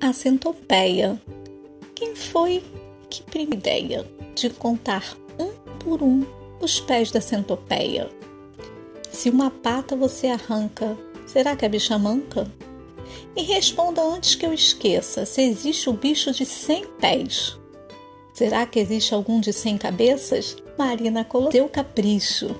a centopeia. Quem foi que teve ideia de contar um por um os pés da centopeia? Se uma pata você arranca, será que a bicha manca? E responda antes que eu esqueça se existe o bicho de cem pés. Será que existe algum de cem cabeças? Marina colocou seu capricho.